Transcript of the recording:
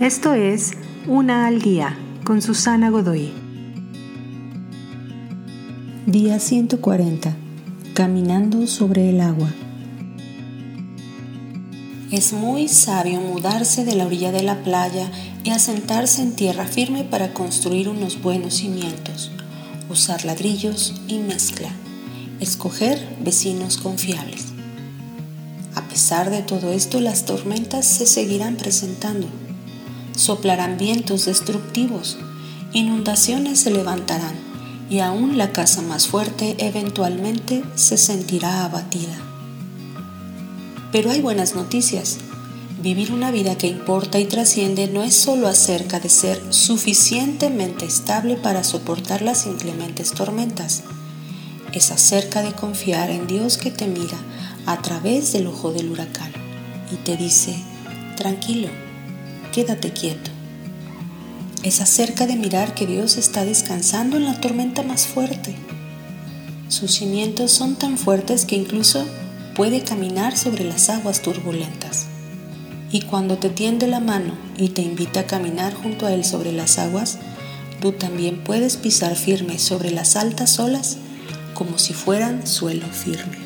Esto es Una al Día con Susana Godoy. Día 140. Caminando sobre el agua. Es muy sabio mudarse de la orilla de la playa y asentarse en tierra firme para construir unos buenos cimientos, usar ladrillos y mezcla, escoger vecinos confiables. A pesar de todo esto, las tormentas se seguirán presentando. Soplarán vientos destructivos, inundaciones se levantarán y aún la casa más fuerte eventualmente se sentirá abatida. Pero hay buenas noticias. Vivir una vida que importa y trasciende no es solo acerca de ser suficientemente estable para soportar las inclementes tormentas. Es acerca de confiar en Dios que te mira a través del ojo del huracán y te dice, tranquilo, quédate quieto. Es acerca de mirar que Dios está descansando en la tormenta más fuerte. Sus cimientos son tan fuertes que incluso puede caminar sobre las aguas turbulentas. Y cuando te tiende la mano y te invita a caminar junto a Él sobre las aguas, tú también puedes pisar firme sobre las altas olas como si fueran suelo firme.